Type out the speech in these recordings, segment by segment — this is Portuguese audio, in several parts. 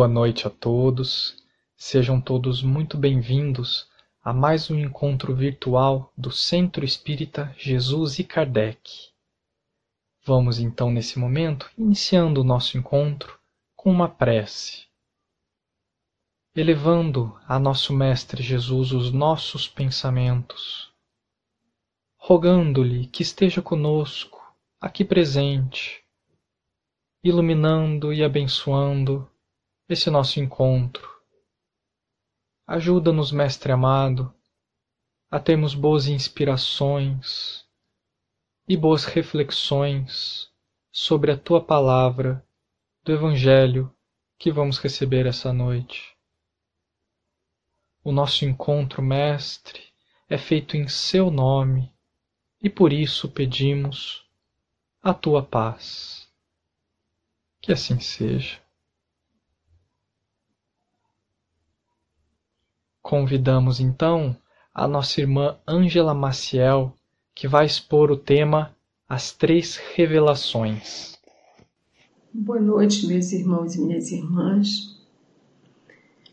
Boa noite a todos. Sejam todos muito bem-vindos a mais um encontro virtual do Centro Espírita Jesus e Kardec. Vamos então, nesse momento, iniciando o nosso encontro com uma prece. Elevando a nosso Mestre Jesus os nossos pensamentos, rogando-lhe que esteja conosco, aqui presente, iluminando e abençoando esse nosso encontro. Ajuda-nos, Mestre amado, a termos boas inspirações e boas reflexões sobre a tua palavra do Evangelho que vamos receber essa noite. O nosso encontro, Mestre, é feito em Seu nome e por isso pedimos a tua paz. Que assim seja. Convidamos então a nossa irmã Ângela Maciel, que vai expor o tema As Três Revelações. Boa noite, meus irmãos e minhas irmãs.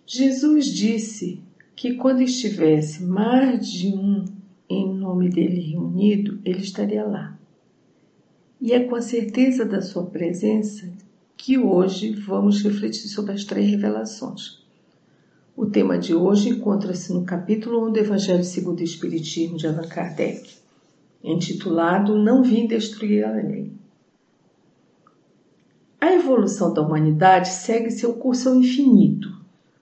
Jesus disse que quando estivesse mais de um em nome dele reunido, ele estaria lá. E é com a certeza da sua presença que hoje vamos refletir sobre as três revelações. O tema de hoje encontra-se no capítulo 1 do Evangelho segundo o Espiritismo de Allan Kardec, intitulado Não Vim Destruir a Lei. A evolução da humanidade segue seu curso ao infinito,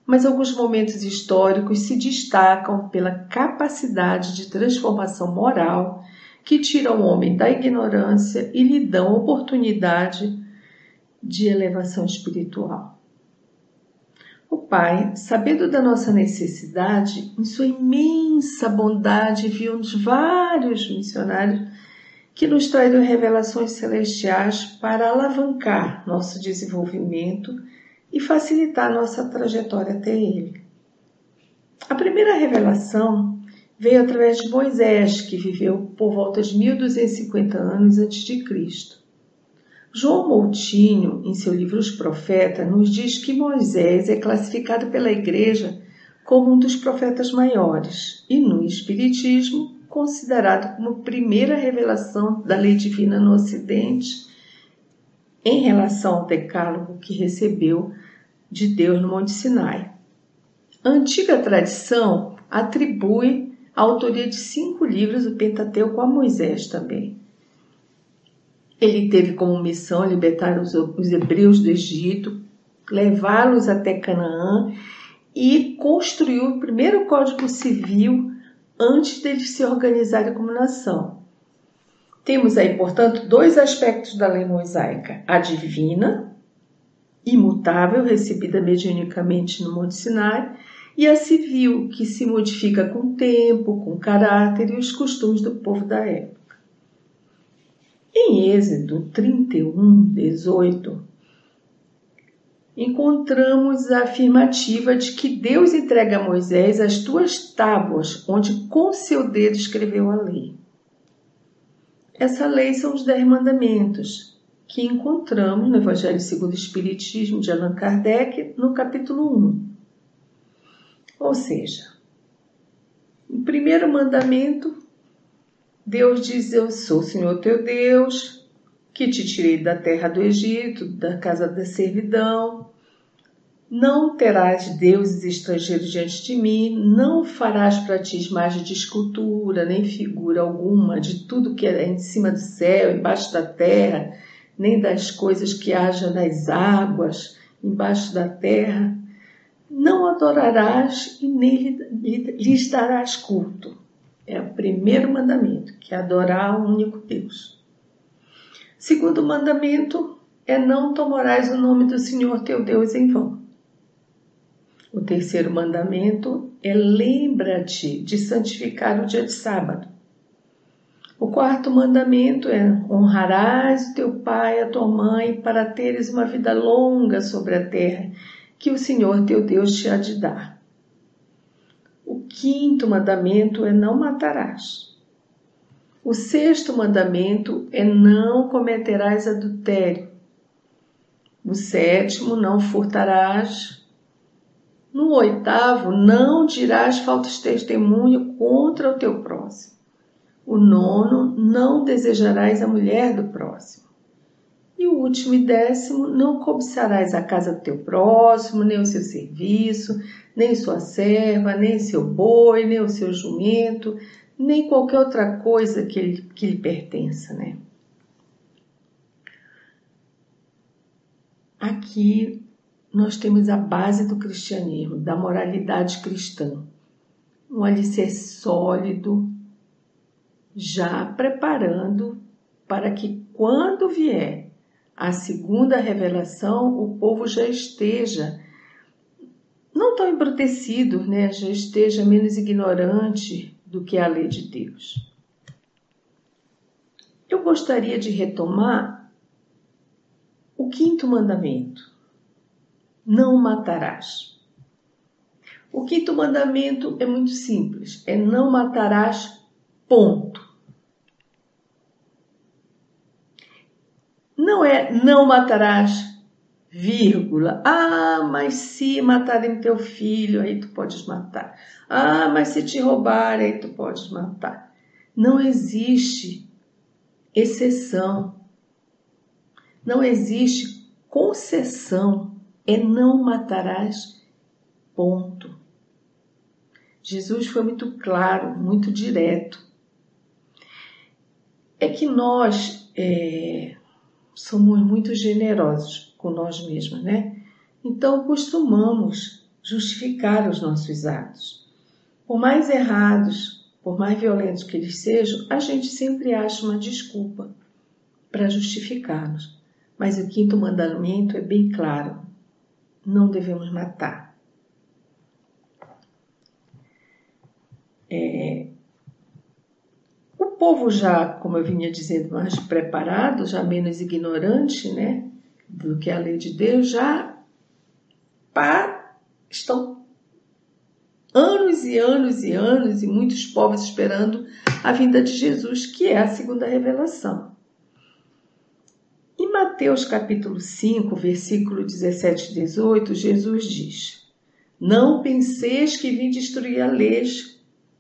mas alguns momentos históricos se destacam pela capacidade de transformação moral que tira o homem da ignorância e lhe dão oportunidade de elevação espiritual. O Pai, sabendo da nossa necessidade, em sua imensa bondade, viu-nos vários missionários que nos traíram revelações celestiais para alavancar nosso desenvolvimento e facilitar nossa trajetória até Ele. A primeira revelação veio através de Moisés, que viveu por volta de 1250 anos antes de Cristo. João Moutinho, em seu livro Os Profetas, nos diz que Moisés é classificado pela Igreja como um dos profetas maiores e, no Espiritismo, considerado como primeira revelação da lei divina no Ocidente em relação ao decálogo que recebeu de Deus no Monte Sinai. A antiga tradição atribui a autoria de cinco livros do Pentateuco a Moisés também. Ele teve como missão libertar os, os hebreus do Egito, levá-los até Canaã e construiu o primeiro Código Civil antes deles se organizarem como nação. Temos aí, portanto, dois aspectos da lei mosaica: a divina, imutável, recebida mediunicamente no Monte Sinai, e a civil, que se modifica com o tempo, com o caráter e os costumes do povo da época. Em Êxodo 31, 18, encontramos a afirmativa de que Deus entrega a Moisés as duas tábuas, onde com seu dedo escreveu a lei. Essa lei são os Dez Mandamentos, que encontramos no Evangelho segundo o Espiritismo de Allan Kardec, no capítulo 1. Ou seja, o primeiro mandamento Deus diz: Eu sou o Senhor teu Deus, que te tirei da terra do Egito, da casa da servidão. Não terás deuses estrangeiros diante de mim, não farás para ti imagem de escultura, nem figura alguma de tudo que é em cima do céu, embaixo da terra, nem das coisas que haja nas águas, embaixo da terra. Não adorarás e nem lhes darás culto é o primeiro mandamento, que é adorar o único Deus. Segundo mandamento é não tomarás o nome do Senhor teu Deus em vão. O terceiro mandamento é lembra-te de santificar o dia de sábado. O quarto mandamento é honrarás o teu pai e a tua mãe para teres uma vida longa sobre a terra que o Senhor teu Deus te há de dar quinto mandamento é não matarás. O sexto mandamento é não cometerás adultério. No sétimo, não furtarás. No oitavo, não dirás faltas testemunho contra o teu próximo. O nono, não desejarás a mulher do próximo. E o último e décimo, não cobiçarás a casa do teu próximo, nem o seu serviço, nem sua serva, nem seu boi, nem o seu jumento, nem qualquer outra coisa que, que lhe pertença, né? Aqui nós temos a base do cristianismo, da moralidade cristã. Um alicerce sólido, já preparando para que quando vier a segunda revelação, o povo já esteja não tão embrutecido, né? já esteja menos ignorante do que a lei de Deus. Eu gostaria de retomar o quinto mandamento: não matarás. O quinto mandamento é muito simples: é não matarás, ponto. Não é não matarás, vírgula. Ah, mas se matarem teu filho, aí tu podes matar. Ah, mas se te roubarem, aí tu podes matar. Não existe exceção. Não existe concessão. É não matarás, ponto. Jesus foi muito claro, muito direto. É que nós é, somos muito generosos com nós mesmos, né? Então costumamos justificar os nossos atos. Por mais errados, por mais violentos que eles sejam, a gente sempre acha uma desculpa para justificá-los. Mas o quinto mandamento é bem claro: não devemos matar. É, o povo já, como eu vinha dizendo, mais preparado, já menos ignorante, né, do que a lei de Deus, já pá, estão anos e anos e anos e muitos povos esperando a vinda de Jesus, que é a segunda revelação. Em Mateus capítulo 5, versículo 17 e 18, Jesus diz: Não penseis que vim destruir a lei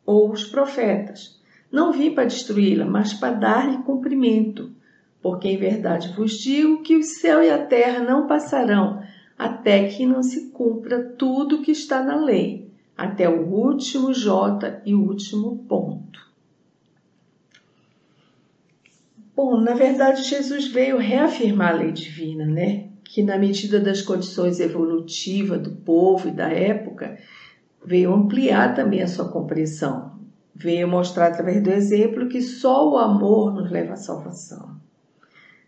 ou os profetas. Não vim para destruí-la, mas para dar-lhe cumprimento. Porque em verdade vos digo que o céu e a terra não passarão até que não se cumpra tudo que está na lei, até o último J e o último ponto. Bom, na verdade, Jesus veio reafirmar a lei divina, né? Que, na medida das condições evolutivas do povo e da época, veio ampliar também a sua compreensão. Veio mostrar através do exemplo que só o amor nos leva à salvação.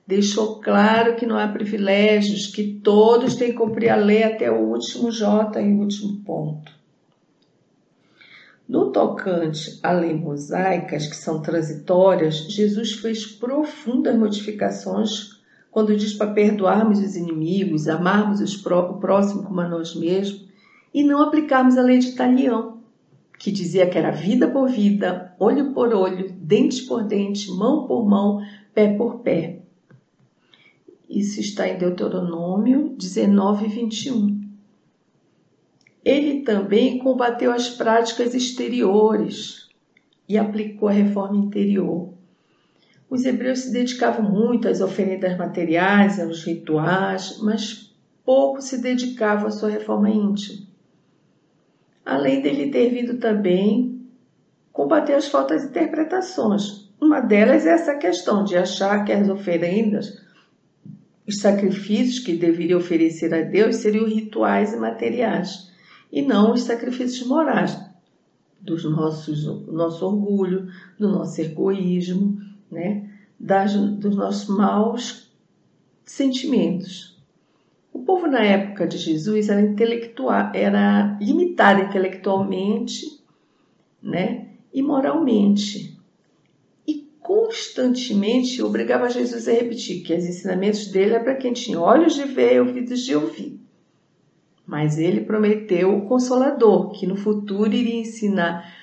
Deixou claro que não há privilégios, que todos têm que cumprir a lei até o último J e o último ponto. No tocante à lei mosaicas, que são transitórias, Jesus fez profundas modificações quando diz para perdoarmos os inimigos, amarmos o próximo como a nós mesmos e não aplicarmos a lei de Talião, que dizia que era vida por vida, olho por olho, dente por dente, mão por mão, pé por pé. Isso está em Deuteronômio 19, 21. Ele também combateu as práticas exteriores e aplicou a reforma interior. Os hebreus se dedicavam muito às oferendas materiais, aos rituais, mas pouco se dedicavam à sua reforma íntima. Além dele ter vindo também combater as faltas interpretações. Uma delas é essa questão de achar que as oferendas, os sacrifícios que deveria oferecer a Deus seriam rituais e materiais e não os sacrifícios morais dos nossos, do nosso orgulho, do nosso egoísmo, né? Das, dos nossos maus sentimentos. O povo na época de Jesus era intelectual, era limitado intelectualmente, né? E moralmente. E constantemente obrigava Jesus a repetir que os ensinamentos dele é para quem tinha olhos de ver e ouvidos de ouvir. Mas ele prometeu o Consolador, que no futuro iria ensinar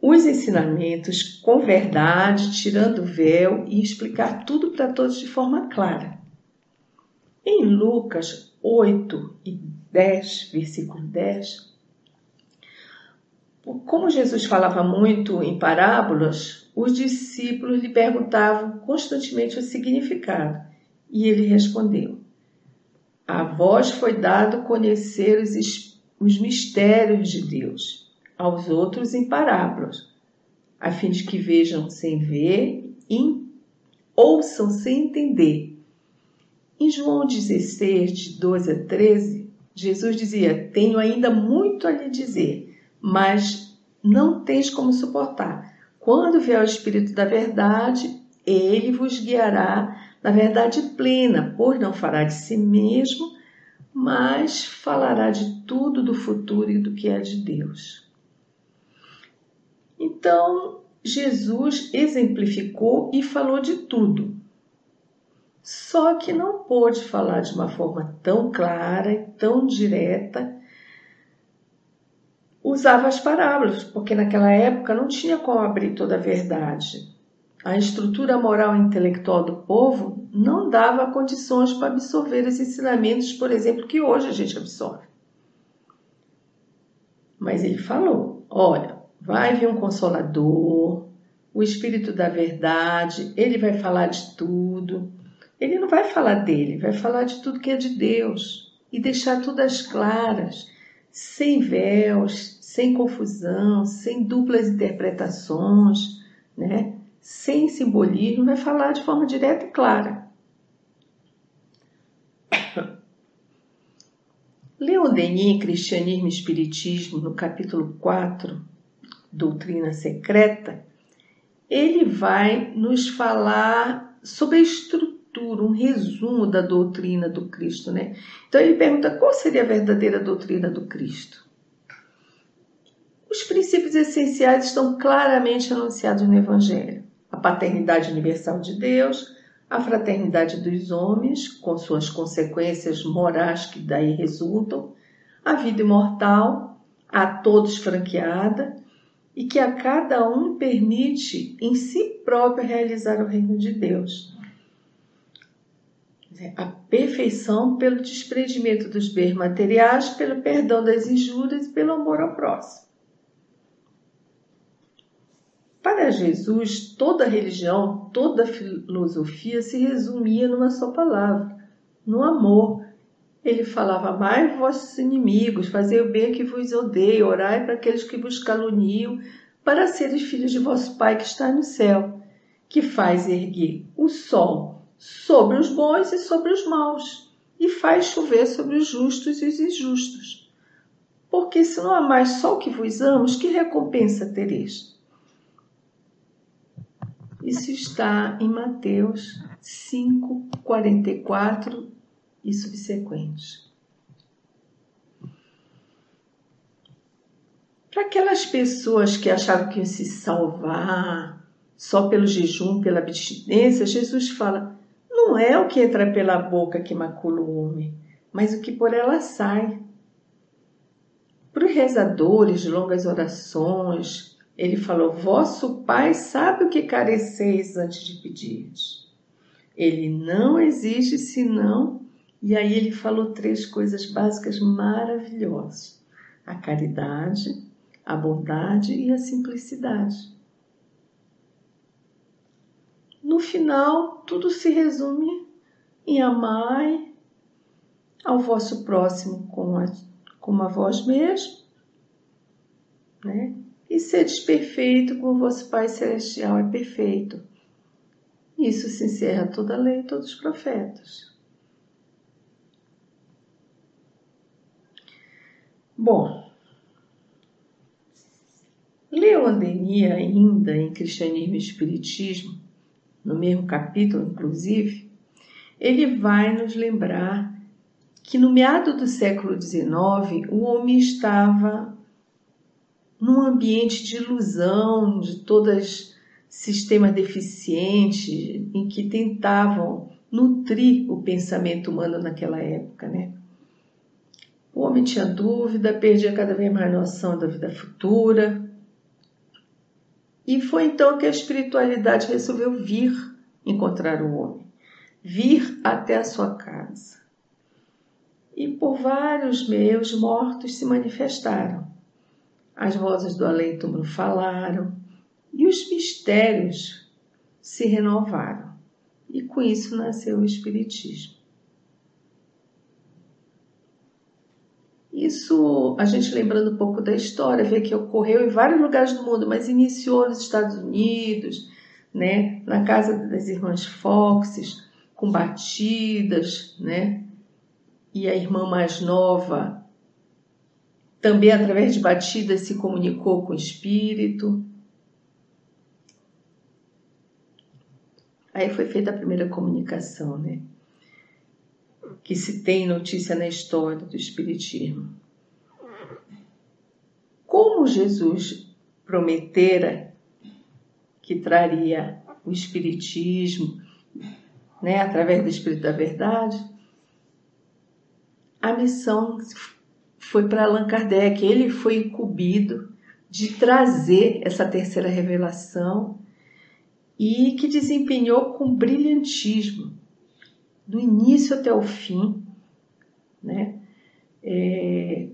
os ensinamentos com verdade, tirando o véu e explicar tudo para todos de forma clara. Em Lucas 8 e 10, versículo 10, como Jesus falava muito em parábolas, os discípulos lhe perguntavam constantemente o significado, e ele respondeu: A vós foi dado conhecer os, os mistérios de Deus, aos outros em parábolas, a fim de que vejam sem ver e ouçam sem entender em João 16, de 12 a 13, Jesus dizia: Tenho ainda muito a lhe dizer, mas não tens como suportar. Quando vier o Espírito da Verdade, ele vos guiará na verdade plena, pois não fará de si mesmo, mas falará de tudo do futuro e do que é de Deus. Então, Jesus exemplificou e falou de tudo, só que não pôde falar de uma forma tão clara e tão direta. Usava as parábolas, porque naquela época não tinha como abrir toda a verdade. A estrutura moral e intelectual do povo não dava condições para absorver os ensinamentos, por exemplo, que hoje a gente absorve. Mas ele falou: olha, vai vir um consolador, o Espírito da Verdade, ele vai falar de tudo. Ele não vai falar dele, vai falar de tudo que é de Deus e deixar tudo às claras, sem véus, sem confusão, sem duplas interpretações, né? sem simbolismo, vai falar de forma direta e clara. Leon Denis, Cristianismo e Espiritismo, no capítulo 4, Doutrina Secreta, ele vai nos falar sobre a estrutura estrutura, um resumo da doutrina do Cristo, né? Então ele pergunta qual seria a verdadeira doutrina do Cristo. Os princípios essenciais estão claramente anunciados no Evangelho: a paternidade universal de Deus, a fraternidade dos homens, com suas consequências morais que daí resultam, a vida imortal, a todos franqueada, e que a cada um permite em si próprio realizar o reino de Deus a perfeição pelo desprendimento dos bens materiais, pelo perdão das injúrias e pelo amor ao próximo. Para Jesus, toda religião, toda filosofia se resumia numa só palavra, no amor. Ele falava: Amai vossos inimigos, fazei o bem que vos odeio, orai para aqueles que vos caluniam, para seres filhos de vosso Pai que está no céu, que faz erguer o sol sobre os bons e sobre os maus, e faz chover sobre os justos e os injustos. Porque se não há mais só o que vos amos, que recompensa tereis? Isso está em Mateus 5, 44 e subsequentes. Para aquelas pessoas que achavam que iam se salvar só pelo jejum, pela abstinência, Jesus fala: não é o que entra pela boca que macula o homem, mas o que por ela sai. Para os rezadores de longas orações, ele falou: Vosso Pai sabe o que careceis antes de pedir. Ele não exige senão. E aí ele falou três coisas básicas maravilhosas: a caridade, a bondade e a simplicidade. No final, tudo se resume em amar ao vosso próximo como a, como a vós mesmo, né? E seres perfeito como vosso Pai Celestial é perfeito. Isso se encerra toda a lei e todos os profetas. Bom, Leon Denis ainda em Cristianismo e Espiritismo no mesmo capítulo, inclusive, ele vai nos lembrar que no meado do século XIX o homem estava num ambiente de ilusão, de todos sistemas deficientes em que tentavam nutrir o pensamento humano naquela época, né? O homem tinha dúvida, perdia cada vez mais noção da vida futura, e foi então que a espiritualidade resolveu vir encontrar o homem, vir até a sua casa. e por vários meios mortos se manifestaram. As vozes do além-túmulo falaram e os mistérios se renovaram. E com isso nasceu o Espiritismo. Isso, a gente lembrando um pouco da história, vê que ocorreu em vários lugares do mundo, mas iniciou nos Estados Unidos, né, na casa das irmãs Foxes, com batidas, né, e a irmã mais nova também através de batidas se comunicou com o espírito. Aí foi feita a primeira comunicação, né? Que se tem notícia na história do Espiritismo. Como Jesus prometera que traria o Espiritismo, né, através do Espírito da Verdade, a missão foi para Allan Kardec. Ele foi incumbido de trazer essa terceira revelação e que desempenhou com brilhantismo, do início até o fim, né? É,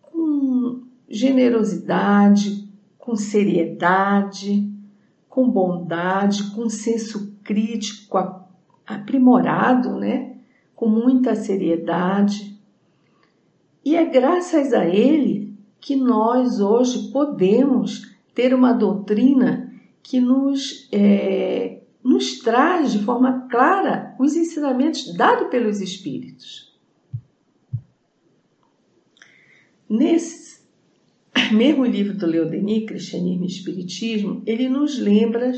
com generosidade, com seriedade, com bondade, com senso crítico aprimorado, né? com muita seriedade. E é graças a ele que nós hoje podemos ter uma doutrina que nos, é, nos traz de forma clara os ensinamentos dados pelos Espíritos. Nesse mesmo livro do Leodeni, Cristianismo e Espiritismo, ele nos lembra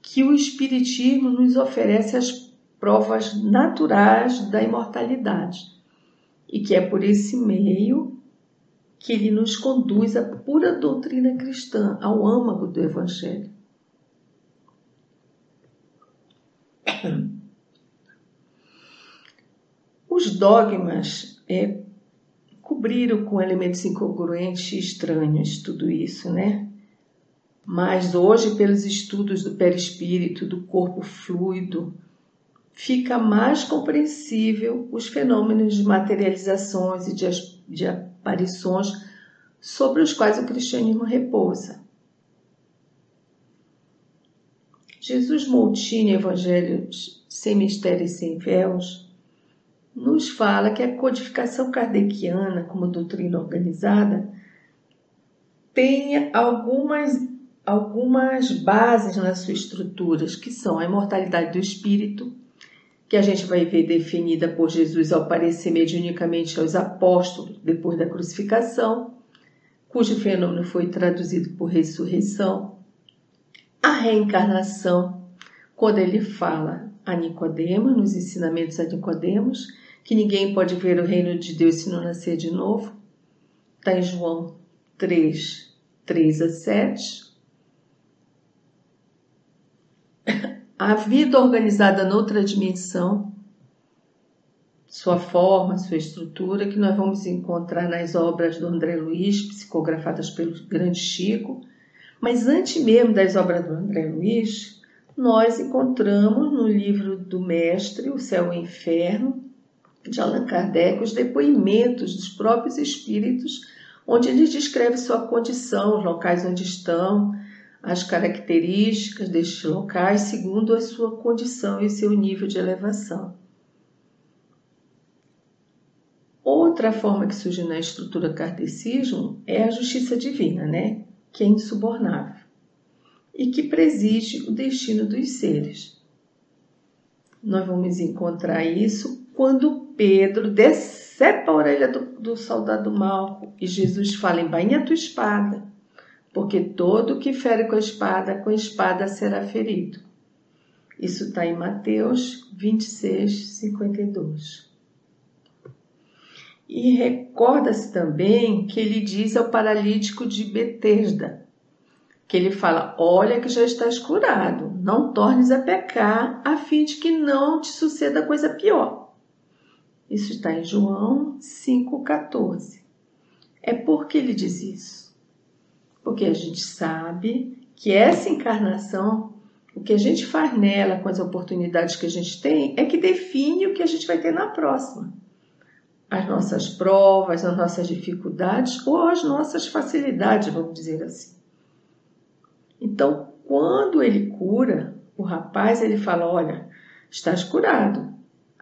que o Espiritismo nos oferece as provas naturais da imortalidade e que é por esse meio que ele nos conduz à pura doutrina cristã, ao âmago do Evangelho. Os dogmas é, cobriram com elementos incongruentes e estranhos tudo isso, né? Mas hoje, pelos estudos do perispírito, do corpo fluido, fica mais compreensível os fenômenos de materializações e de, de aparições sobre os quais o cristianismo repousa. Jesus Moutini, Evangelho sem mistérios e sem véus, nos fala que a codificação kardeciana, como doutrina organizada, tem algumas, algumas bases nas suas estruturas, que são a imortalidade do espírito, que a gente vai ver definida por Jesus ao aparecer mediunicamente aos apóstolos depois da crucificação, cujo fenômeno foi traduzido por ressurreição, a reencarnação, quando ele fala a Nicodemos, nos ensinamentos a Nicodemos, que ninguém pode ver o reino de Deus se não nascer de novo, está em João 3, 3 a 7. a vida organizada noutra dimensão, sua forma, sua estrutura, que nós vamos encontrar nas obras do André Luiz, psicografadas pelo grande Chico. Mas antes mesmo das obras do André Luiz, nós encontramos no livro do Mestre, O Céu e o Inferno, de Allan Kardec, os depoimentos dos próprios espíritos, onde ele descreve sua condição, os locais onde estão, as características destes locais segundo a sua condição e seu nível de elevação. Outra forma que surge na estrutura kardecismo é a justiça divina, né? que é insubornável e que preside o destino dos seres. Nós vamos encontrar isso quando Pedro decepa a orelha do, do soldado Malco e Jesus fala: embainha a tua espada porque todo que fere com a espada, com a espada será ferido. Isso está em Mateus 26, 52. E recorda-se também que ele diz ao paralítico de Betesda, que ele fala: Olha que já estás curado, não tornes a pecar, a fim de que não te suceda coisa pior. Isso está em João 5,14. É porque ele diz isso porque a gente sabe que essa encarnação, o que a gente faz nela com as oportunidades que a gente tem, é que define o que a gente vai ter na próxima. as nossas provas, as nossas dificuldades ou as nossas facilidades, vamos dizer assim. Então, quando ele cura o rapaz, ele fala: Olha, estás curado.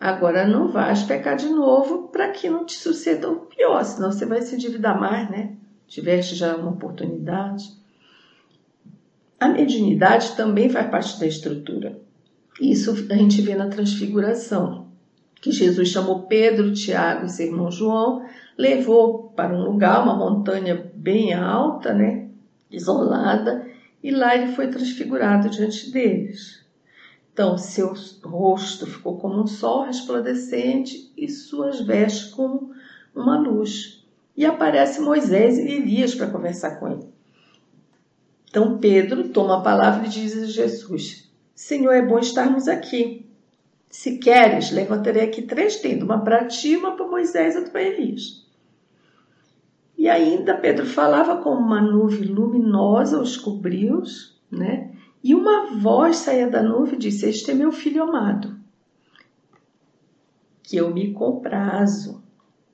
Agora não vais pecar de novo para que não te suceda o pior, senão você vai se endividar mais, né? Tiveste já uma oportunidade. A mediunidade também faz parte da estrutura. Isso a gente vê na transfiguração, que Jesus chamou Pedro, Tiago e seu irmão João, levou para um lugar, uma montanha bem alta, né, isolada, e lá ele foi transfigurado diante deles. Então, seu rosto ficou como um sol resplandecente e suas vestes como uma luz. E aparece Moisés e Elias para conversar com ele. Então Pedro toma a palavra e diz a Jesus: Senhor, é bom estarmos aqui. Se queres, levantarei aqui três tendas, uma para ti, uma para Moisés e outra para Elias. E ainda Pedro falava como uma nuvem luminosa os cobriu, né? E uma voz saía da nuvem e disse: Este é meu filho amado, que eu me comprazo.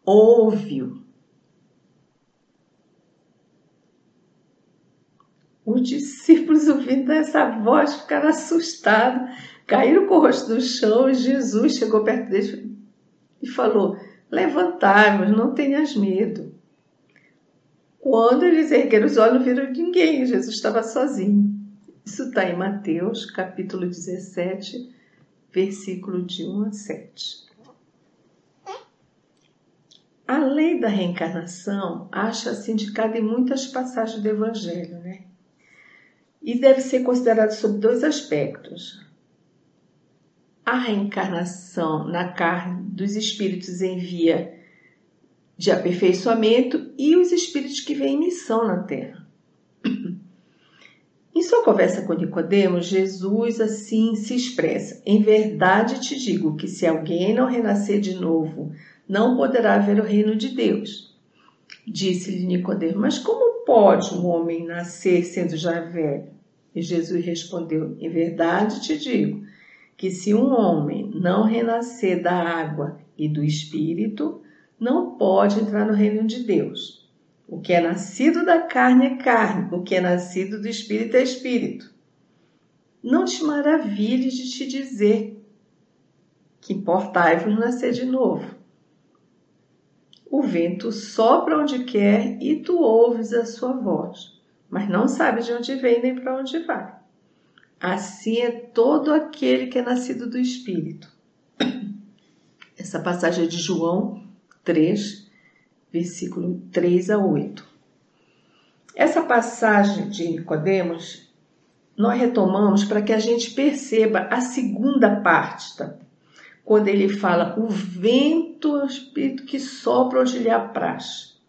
Ouve-o. Os discípulos, ouvindo essa voz, ficaram assustados, caíram com o rosto no chão e Jesus chegou perto deles e falou: Levantai-vos, não tenhas medo. Quando eles ergueram os olhos, não viram ninguém, Jesus estava sozinho. Isso está em Mateus, capítulo 17, versículo de 1 a 7. A lei da reencarnação acha-se indicada em muitas passagens do Evangelho, né? E deve ser considerada sob dois aspectos. A reencarnação na carne dos espíritos em via de aperfeiçoamento e os espíritos que vêm em missão na Terra. Sua conversa com Nicodemos, Jesus assim se expressa: Em verdade te digo que se alguém não renascer de novo, não poderá ver o reino de Deus. Disse-lhe Nicodemos: Mas como pode um homem nascer sendo já velho? E Jesus respondeu: Em verdade te digo que se um homem não renascer da água e do espírito, não pode entrar no reino de Deus. O que é nascido da carne é carne, o que é nascido do espírito é espírito. Não te maravilhes de te dizer que importai-vos nascer de novo. O vento sopra onde quer e tu ouves a sua voz, mas não sabes de onde vem nem para onde vai. Assim é todo aquele que é nascido do Espírito. Essa passagem é de João 3, versículo 3 a 8. Essa passagem de Nicodemos nós retomamos para que a gente perceba a segunda parte, tá? quando ele fala o vento é o espírito que sopra onde lhe apraz.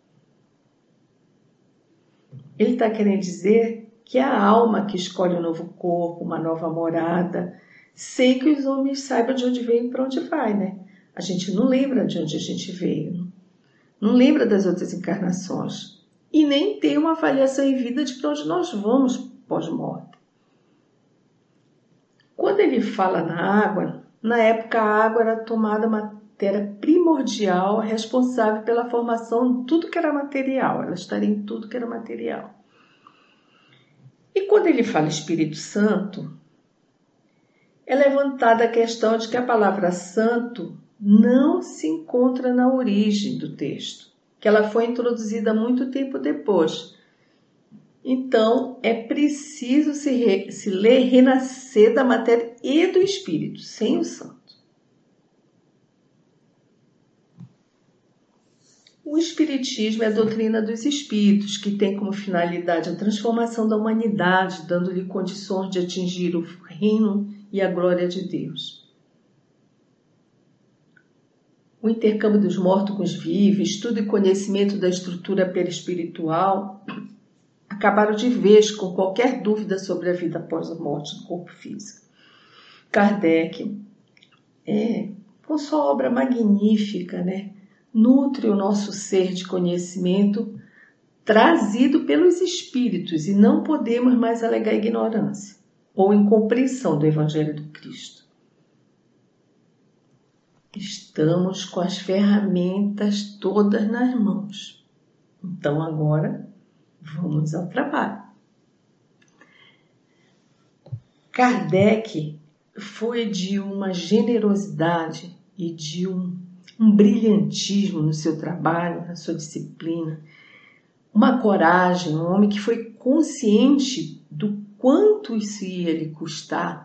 Ele está querendo dizer que é a alma que escolhe um novo corpo, uma nova morada, sem que os homens saibam de onde vem e para onde vai, né? A gente não lembra de onde a gente veio, não lembra das outras encarnações e nem tem uma avaliação em vida de para onde nós vamos pós-morte. Quando ele fala na água, na época a água era tomada matéria primordial responsável pela formação de tudo que era material, ela estaria em tudo que era material. E quando ele fala Espírito Santo, é levantada a questão de que a palavra santo não se encontra na origem do texto, que ela foi introduzida muito tempo depois. Então, é preciso se, re, se ler renascer da matéria e do espírito, sem o santo. O Espiritismo é a doutrina dos espíritos, que tem como finalidade a transformação da humanidade, dando-lhe condições de atingir o reino e a glória de Deus o intercâmbio dos mortos com os vivos, estudo e conhecimento da estrutura perispiritual, acabaram de vez com qualquer dúvida sobre a vida após a morte do corpo físico. Kardec, é, com sua obra magnífica, né, nutre o nosso ser de conhecimento trazido pelos espíritos e não podemos mais alegar ignorância ou incompreensão do Evangelho do Cristo. Estamos com as ferramentas todas nas mãos. Então agora vamos ao trabalho. Kardec foi de uma generosidade e de um, um brilhantismo no seu trabalho, na sua disciplina, uma coragem, um homem que foi consciente do quanto isso ia lhe custar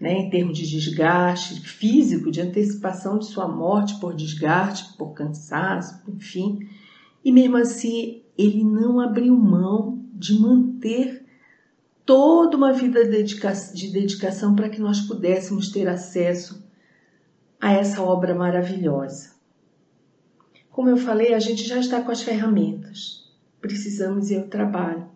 né, em termos de desgaste físico, de antecipação de sua morte por desgaste, por cansaço, enfim. E mesmo assim, ele não abriu mão de manter toda uma vida de dedicação para que nós pudéssemos ter acesso a essa obra maravilhosa. Como eu falei, a gente já está com as ferramentas. Precisamos ir ao trabalho.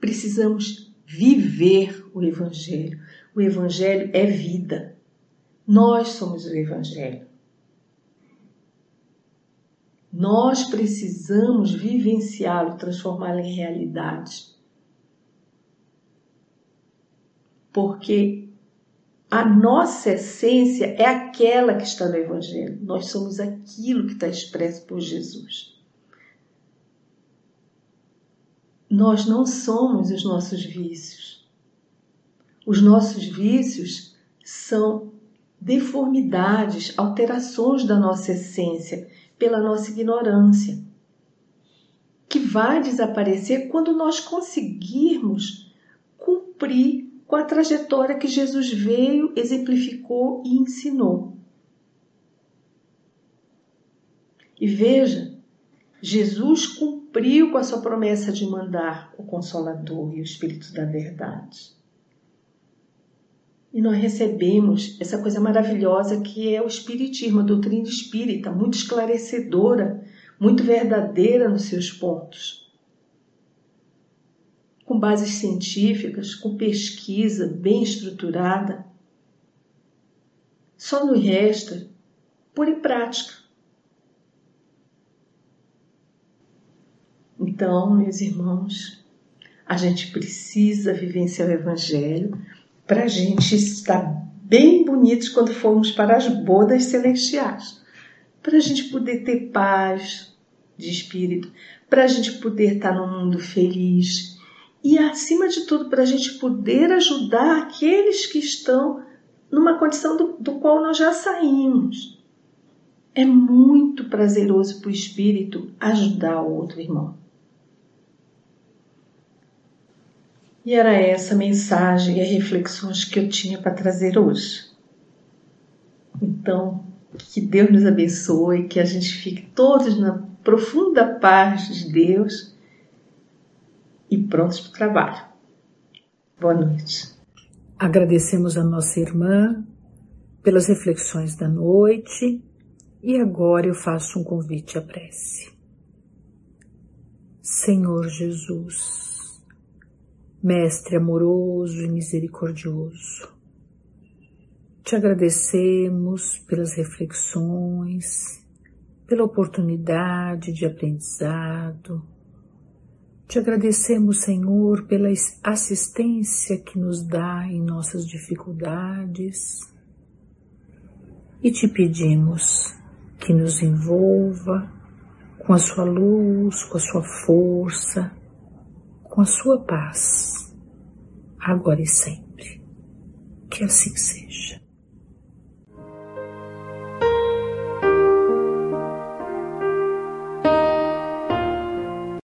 Precisamos viver o Evangelho. O Evangelho é vida. Nós somos o Evangelho. Nós precisamos vivenciá-lo, transformá-lo em realidade. Porque a nossa essência é aquela que está no Evangelho. Nós somos aquilo que está expresso por Jesus. Nós não somos os nossos vícios. Os nossos vícios são deformidades, alterações da nossa essência pela nossa ignorância, que vai desaparecer quando nós conseguirmos cumprir com a trajetória que Jesus veio, exemplificou e ensinou. E veja, Jesus cumpriu com a sua promessa de mandar o Consolador e o Espírito da Verdade. E nós recebemos essa coisa maravilhosa que é o Espiritismo, a doutrina espírita, muito esclarecedora, muito verdadeira nos seus pontos. Com bases científicas, com pesquisa bem estruturada. Só nos resta pôr em prática. Então, meus irmãos, a gente precisa vivenciar o Evangelho para a gente estar bem bonitos quando formos para as bodas celestiais, para a gente poder ter paz de espírito, para a gente poder estar no mundo feliz e, acima de tudo, para a gente poder ajudar aqueles que estão numa condição do, do qual nós já saímos. É muito prazeroso para o espírito ajudar o outro irmão. E era essa mensagem e as reflexões que eu tinha para trazer hoje. Então, que Deus nos abençoe, que a gente fique todos na profunda paz de Deus e prontos para o trabalho. Boa noite. Agradecemos a nossa irmã pelas reflexões da noite e agora eu faço um convite à prece. Senhor Jesus, Mestre amoroso e misericordioso, te agradecemos pelas reflexões, pela oportunidade de aprendizado. Te agradecemos, Senhor, pela assistência que nos dá em nossas dificuldades e te pedimos que nos envolva com a sua luz, com a sua força, com a sua paz, agora e sempre. Que assim seja.